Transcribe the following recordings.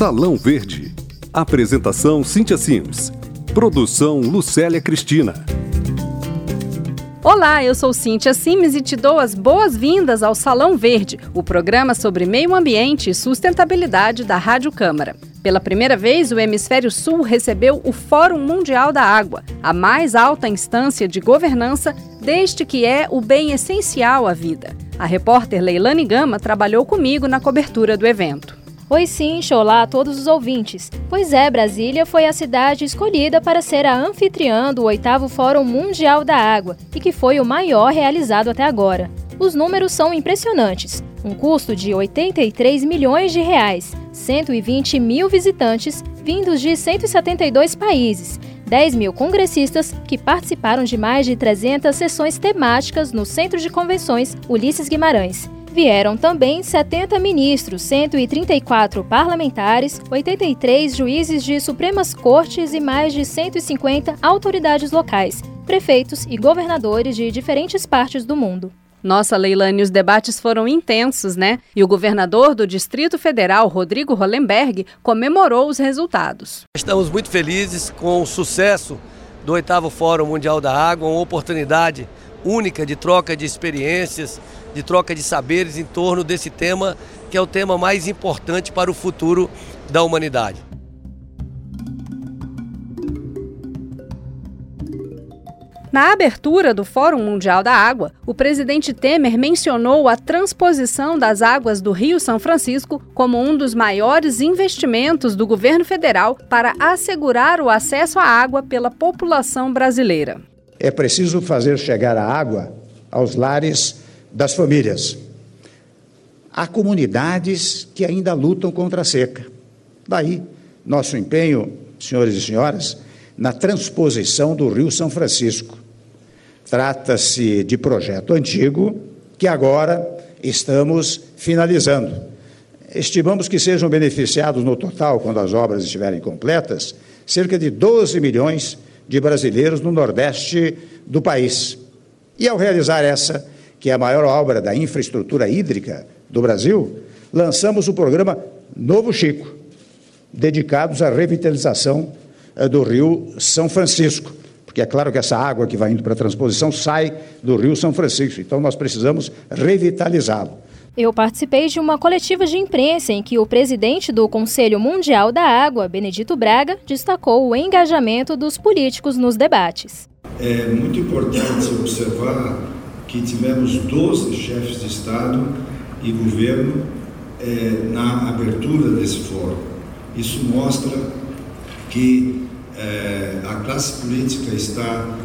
Salão Verde. Apresentação Cíntia Sims. Produção Lucélia Cristina. Olá, eu sou Cíntia Sims e te dou as boas-vindas ao Salão Verde, o programa sobre meio ambiente e sustentabilidade da Rádio Câmara. Pela primeira vez, o Hemisfério Sul recebeu o Fórum Mundial da Água, a mais alta instância de governança desde que é o bem essencial à vida. A repórter Leilane Gama trabalhou comigo na cobertura do evento. Oi, sim, olá a todos os ouvintes. Pois é, Brasília foi a cidade escolhida para ser a anfitriã do oitavo Fórum Mundial da Água e que foi o maior realizado até agora. Os números são impressionantes. Um custo de 83 milhões de reais, 120 mil visitantes vindos de 172 países, 10 mil congressistas que participaram de mais de 300 sessões temáticas no Centro de Convenções Ulisses Guimarães Vieram também 70 ministros, 134 parlamentares, 83 juízes de Supremas Cortes e mais de 150 autoridades locais, prefeitos e governadores de diferentes partes do mundo. Nossa, Leilane, os debates foram intensos, né? E o governador do Distrito Federal, Rodrigo Hollenberg, comemorou os resultados. Estamos muito felizes com o sucesso do oitavo Fórum Mundial da Água, uma oportunidade única de troca de experiências, de troca de saberes em torno desse tema, que é o tema mais importante para o futuro da humanidade. Na abertura do Fórum Mundial da Água, o presidente Temer mencionou a transposição das águas do Rio São Francisco como um dos maiores investimentos do governo federal para assegurar o acesso à água pela população brasileira. É preciso fazer chegar a água aos lares das famílias. Há comunidades que ainda lutam contra a seca. Daí, nosso empenho, senhores e senhoras, na transposição do Rio São Francisco. Trata-se de projeto antigo que agora estamos finalizando. Estimamos que sejam beneficiados no total, quando as obras estiverem completas, cerca de 12 milhões de brasileiros no Nordeste do país. E ao realizar essa que é a maior obra da infraestrutura hídrica do Brasil, lançamos o programa Novo Chico, dedicados à revitalização eh, do Rio São Francisco. Porque é claro que essa água que vai indo para a transposição sai do Rio São Francisco, então nós precisamos revitalizá-lo. Eu participei de uma coletiva de imprensa em que o presidente do Conselho Mundial da Água, Benedito Braga, destacou o engajamento dos políticos nos debates. É muito importante observar que tivemos 12 chefes de Estado e governo é, na abertura desse fórum. Isso mostra que é, a classe política está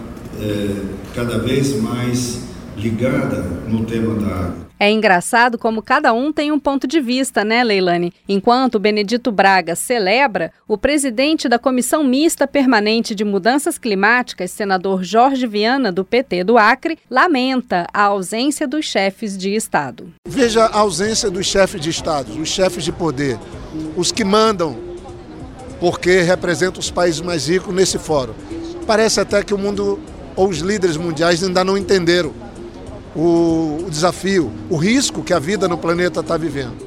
é, cada vez mais ligada no tema da água. É engraçado como cada um tem um ponto de vista, né, Leilane? Enquanto Benedito Braga celebra, o presidente da Comissão Mista Permanente de Mudanças Climáticas, senador Jorge Viana, do PT do Acre, lamenta a ausência dos chefes de Estado. Veja a ausência dos chefes de Estado, os chefes de poder, os que mandam, porque representam os países mais ricos nesse fórum. Parece até que o mundo ou os líderes mundiais ainda não entenderam o, o desafio, o risco que a vida no planeta está vivendo.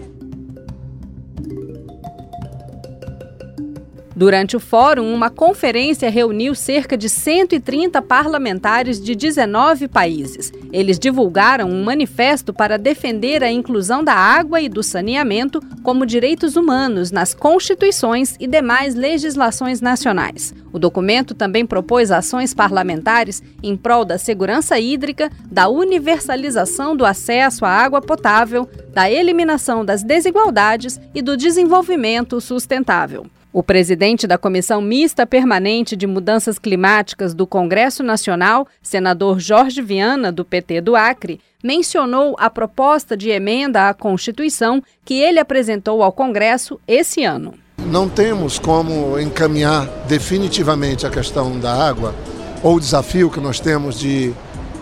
Durante o fórum, uma conferência reuniu cerca de 130 parlamentares de 19 países. Eles divulgaram um manifesto para defender a inclusão da água e do saneamento como direitos humanos nas constituições e demais legislações nacionais. O documento também propôs ações parlamentares em prol da segurança hídrica, da universalização do acesso à água potável, da eliminação das desigualdades e do desenvolvimento sustentável. O presidente da Comissão Mista Permanente de Mudanças Climáticas do Congresso Nacional, senador Jorge Viana, do PT do Acre, mencionou a proposta de emenda à Constituição que ele apresentou ao Congresso esse ano. Não temos como encaminhar definitivamente a questão da água ou o desafio que nós temos de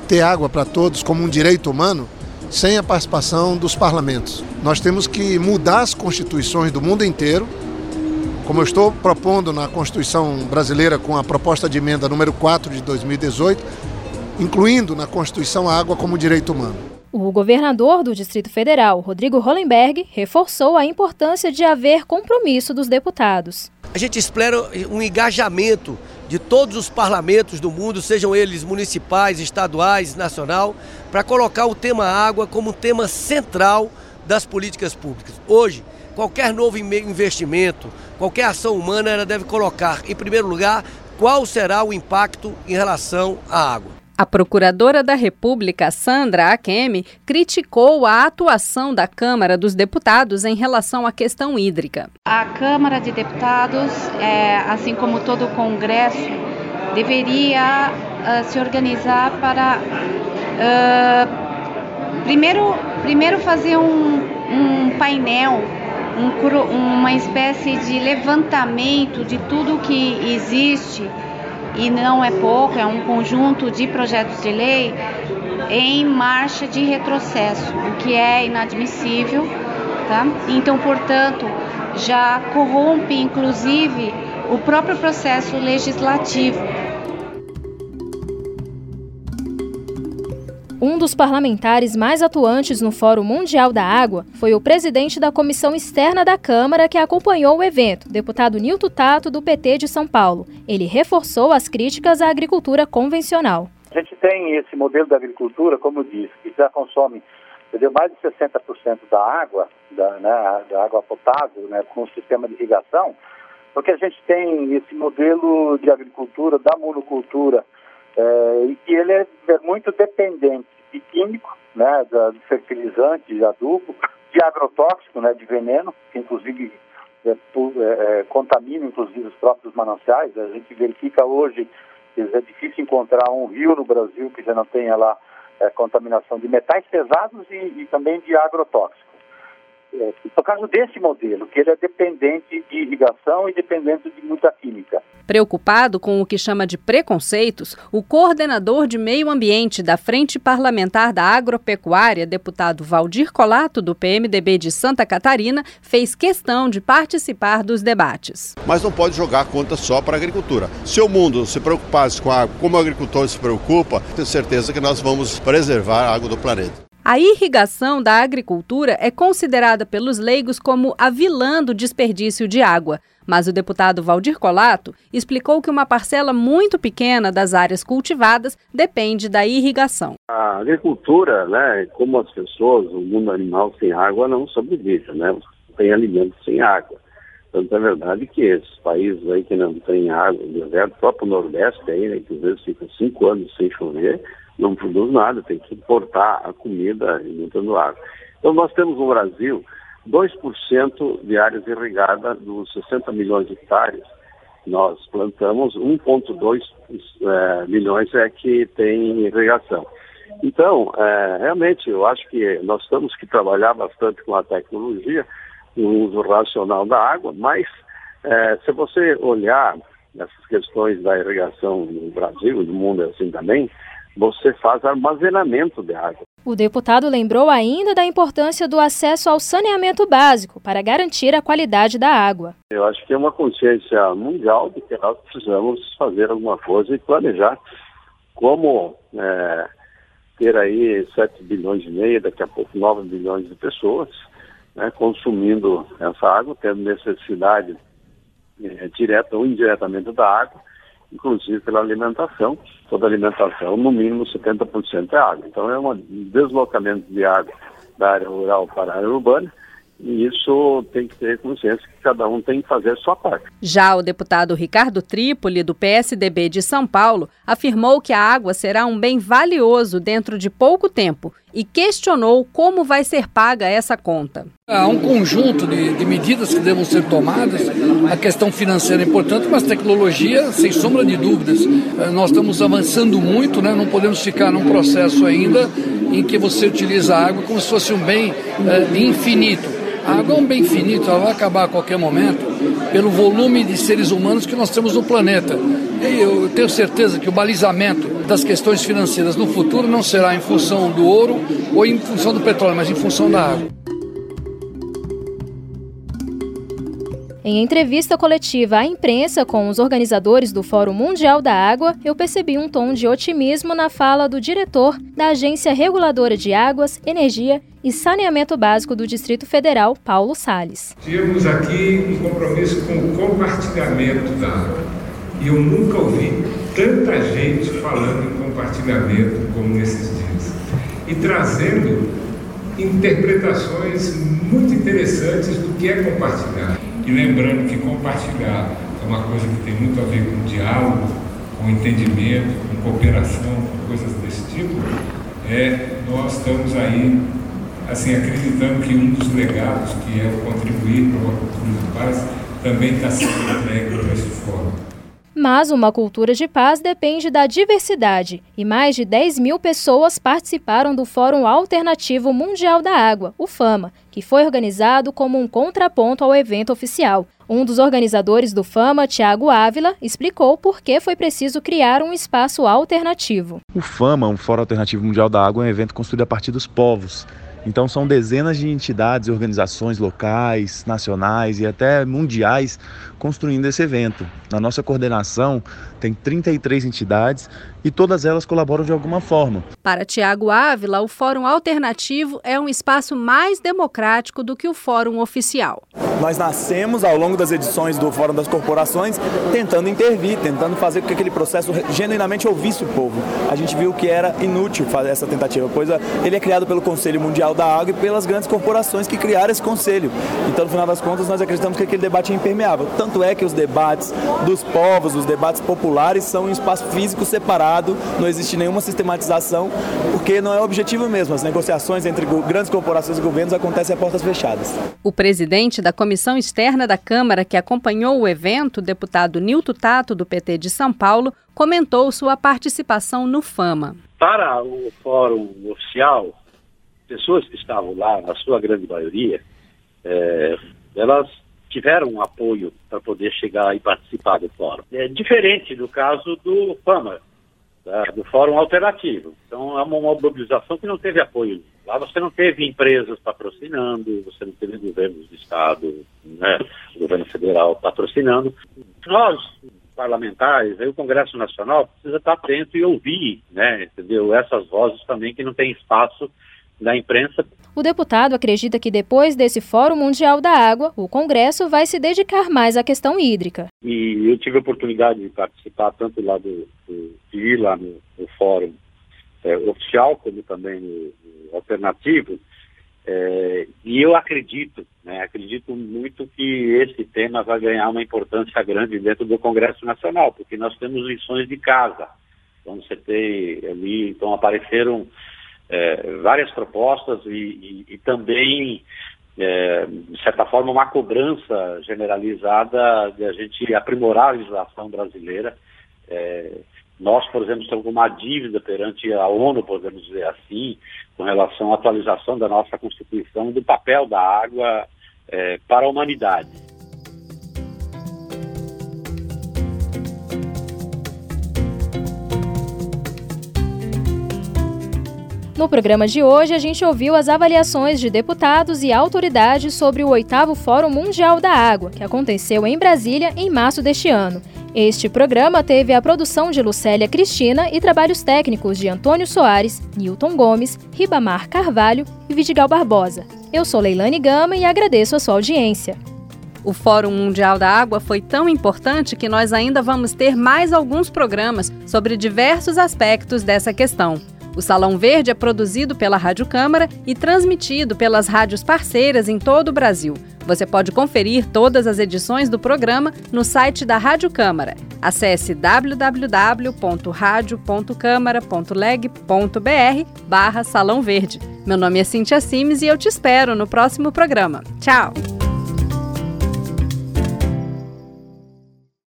ter água para todos como um direito humano sem a participação dos parlamentos. Nós temos que mudar as constituições do mundo inteiro como eu estou propondo na Constituição brasileira com a proposta de emenda número 4 de 2018, incluindo na Constituição a água como direito humano. O governador do Distrito Federal, Rodrigo Hollenberg, reforçou a importância de haver compromisso dos deputados. A gente espera um engajamento de todos os parlamentos do mundo, sejam eles municipais, estaduais, nacional, para colocar o tema água como um tema central das políticas públicas. Hoje, qualquer novo investimento, qualquer ação humana, ela deve colocar, em primeiro lugar, qual será o impacto em relação à água. A procuradora da República, Sandra Akemi, criticou a atuação da Câmara dos Deputados em relação à questão hídrica. A Câmara de Deputados, é, assim como todo o Congresso, deveria uh, se organizar para uh, primeiro, primeiro fazer um, um painel, um, uma espécie de levantamento de tudo que existe e não é pouco, é um conjunto de projetos de lei em marcha de retrocesso, o que é inadmissível, tá? Então, portanto, já corrompe inclusive o próprio processo legislativo. Um dos parlamentares mais atuantes no Fórum Mundial da Água foi o presidente da Comissão Externa da Câmara que acompanhou o evento, deputado Nilton Tato, do PT de São Paulo. Ele reforçou as críticas à agricultura convencional. A gente tem esse modelo da agricultura, como eu disse, que já consome entendeu, mais de 60% da água, da, né, da água potável, né, com o sistema de irrigação, porque a gente tem esse modelo de agricultura, da monocultura, é, e ele é, é, muito dependente de químico, né, de fertilizante, de adubo, de agrotóxico, né, de veneno, que inclusive é, é, é, contamina inclusive os próprios mananciais. A gente verifica hoje que é difícil encontrar um rio no Brasil que já não tenha lá é, contaminação de metais pesados e, e também de agrotóxicos. É, por causa desse modelo, que ele é dependente de irrigação e dependente de muita química. Preocupado com o que chama de preconceitos, o coordenador de meio ambiente da Frente Parlamentar da Agropecuária, deputado Valdir Colato, do PMDB de Santa Catarina, fez questão de participar dos debates. Mas não pode jogar a conta só para a agricultura. Se o mundo se preocupasse com a água como o agricultor se preocupa, tenho certeza que nós vamos preservar a água do planeta. A irrigação da agricultura é considerada pelos leigos como a vilã do desperdício de água. Mas o deputado Valdir Colato explicou que uma parcela muito pequena das áreas cultivadas depende da irrigação. A agricultura, né, como as pessoas, o mundo animal sem água não sobrevive, né? Tem alimentos sem água. Tanto é verdade que esses países aí que não têm água, o próprio Nordeste aí, né, que às vezes fica cinco anos sem chover, não produz nada, tem que importar a comida inventando água. Então nós temos no Brasil 2% de áreas irrigadas dos 60 milhões de hectares. Nós plantamos 1,2 é, milhões é que tem irrigação. Então, é, realmente, eu acho que nós temos que trabalhar bastante com a tecnologia, no uso racional da água, mas é, se você olhar essas questões da irrigação no Brasil e no mundo assim também, você faz armazenamento de água. O deputado lembrou ainda da importância do acesso ao saneamento básico para garantir a qualidade da água. Eu acho que é uma consciência mundial de que nós precisamos fazer alguma coisa e planejar como é, ter aí 7 bilhões e meio, daqui a pouco 9 bilhões de pessoas né, consumindo essa água, tendo necessidade é, direta ou indiretamente da água inclusive pela alimentação. Toda alimentação, no mínimo 70% é água. Então é um deslocamento de água da área rural para a área urbana e isso tem que ter consciência que cada um tem que fazer a sua parte. Já o deputado Ricardo Trípoli, do PSDB de São Paulo, afirmou que a água será um bem valioso dentro de pouco tempo e questionou como vai ser paga essa conta. Há um conjunto de, de medidas que devem ser tomadas. A questão financeira é importante, mas tecnologia, sem sombra de dúvidas. Eh, nós estamos avançando muito, né? não podemos ficar num processo ainda em que você utiliza a água como se fosse um bem é, infinito. A água é um bem finito, ela vai acabar a qualquer momento pelo volume de seres humanos que nós temos no planeta. E eu tenho certeza que o balizamento das questões financeiras no futuro não será em função do ouro ou em função do petróleo, mas em função da água. Em entrevista coletiva à imprensa com os organizadores do Fórum Mundial da Água, eu percebi um tom de otimismo na fala do diretor da Agência Reguladora de Águas, Energia e Saneamento Básico do Distrito Federal, Paulo Sales. Tínhamos aqui um compromisso com o compartilhamento da água. E eu nunca ouvi tanta gente falando em compartilhamento como nesses dias. E trazendo interpretações muito interessantes do que é compartilhar. E lembrando que compartilhar é uma coisa que tem muito a ver com diálogo, com entendimento, com cooperação, com coisas desse tipo, é, nós estamos aí assim, acreditando que um dos legados, que é o contribuir para uma cultura de paz, também está sendo entregue para esse fórum. Mas uma cultura de paz depende da diversidade, e mais de 10 mil pessoas participaram do Fórum Alternativo Mundial da Água, o FAMA, que foi organizado como um contraponto ao evento oficial. Um dos organizadores do FAMA, Tiago Ávila, explicou por que foi preciso criar um espaço alternativo. O FAMA, um Fórum Alternativo Mundial da Água, é um evento construído a partir dos povos então são dezenas de entidades organizações locais, nacionais e até mundiais construindo esse evento. Na nossa coordenação tem 33 entidades e todas elas colaboram de alguma forma. Para Tiago Ávila, o Fórum Alternativo é um espaço mais democrático do que o Fórum Oficial. Nós nascemos ao longo das edições do Fórum das Corporações tentando intervir, tentando fazer com que aquele processo genuinamente ouvisse o povo. A gente viu que era inútil fazer essa tentativa, pois ah, ele é criado pelo Conselho Mundial da Água e pelas grandes corporações que criaram esse conselho. Então, no final das contas, nós acreditamos que aquele debate é impermeável. Tanto é que os debates dos povos, os debates populares, são em espaço físico separado não existe nenhuma sistematização, porque não é objetivo mesmo. As negociações entre grandes corporações e governos acontecem a portas fechadas. O presidente da Comissão Externa da Câmara, que acompanhou o evento, o deputado Nilton Tato, do PT de São Paulo, comentou sua participação no FAMA. Para o fórum oficial, pessoas que estavam lá, na sua grande maioria, é, elas tiveram um apoio para poder chegar e participar do fórum. É diferente do caso do FAMA, da, do Fórum Alternativo. Então é uma mobilização que não teve apoio. Lá você não teve empresas patrocinando, você não teve governos de Estado, né, governo federal patrocinando. Nós, parlamentares, aí o Congresso Nacional precisa estar atento e ouvir, né, entendeu? Essas vozes também que não têm espaço da imprensa. O deputado acredita que depois desse Fórum Mundial da Água, o Congresso vai se dedicar mais à questão hídrica. E eu tive a oportunidade de participar tanto lá do, do de ir lá no, no Fórum é, oficial, como também no, no alternativo, é, e eu acredito, né, acredito muito que esse tema vai ganhar uma importância grande dentro do Congresso Nacional, porque nós temos lições de casa. Então você tem ali, então apareceram é, várias propostas e, e, e também, é, de certa forma, uma cobrança generalizada de a gente aprimorar a legislação brasileira. Nós, por exemplo, temos uma dívida perante a ONU, podemos dizer assim, com relação à atualização da nossa Constituição, do papel da água é, para a humanidade. No programa de hoje, a gente ouviu as avaliações de deputados e autoridades sobre o oitavo Fórum Mundial da Água, que aconteceu em Brasília em março deste ano. Este programa teve a produção de Lucélia Cristina e trabalhos técnicos de Antônio Soares, Newton Gomes, Ribamar Carvalho e Vidigal Barbosa. Eu sou Leilane Gama e agradeço a sua audiência. O Fórum Mundial da Água foi tão importante que nós ainda vamos ter mais alguns programas sobre diversos aspectos dessa questão. O Salão Verde é produzido pela Rádio Câmara e transmitido pelas rádios parceiras em todo o Brasil. Você pode conferir todas as edições do programa no site da Rádio Câmara. Acesse www.radio.câmara.leg.br barra Salão Verde. Meu nome é Cintia Simes e eu te espero no próximo programa. Tchau!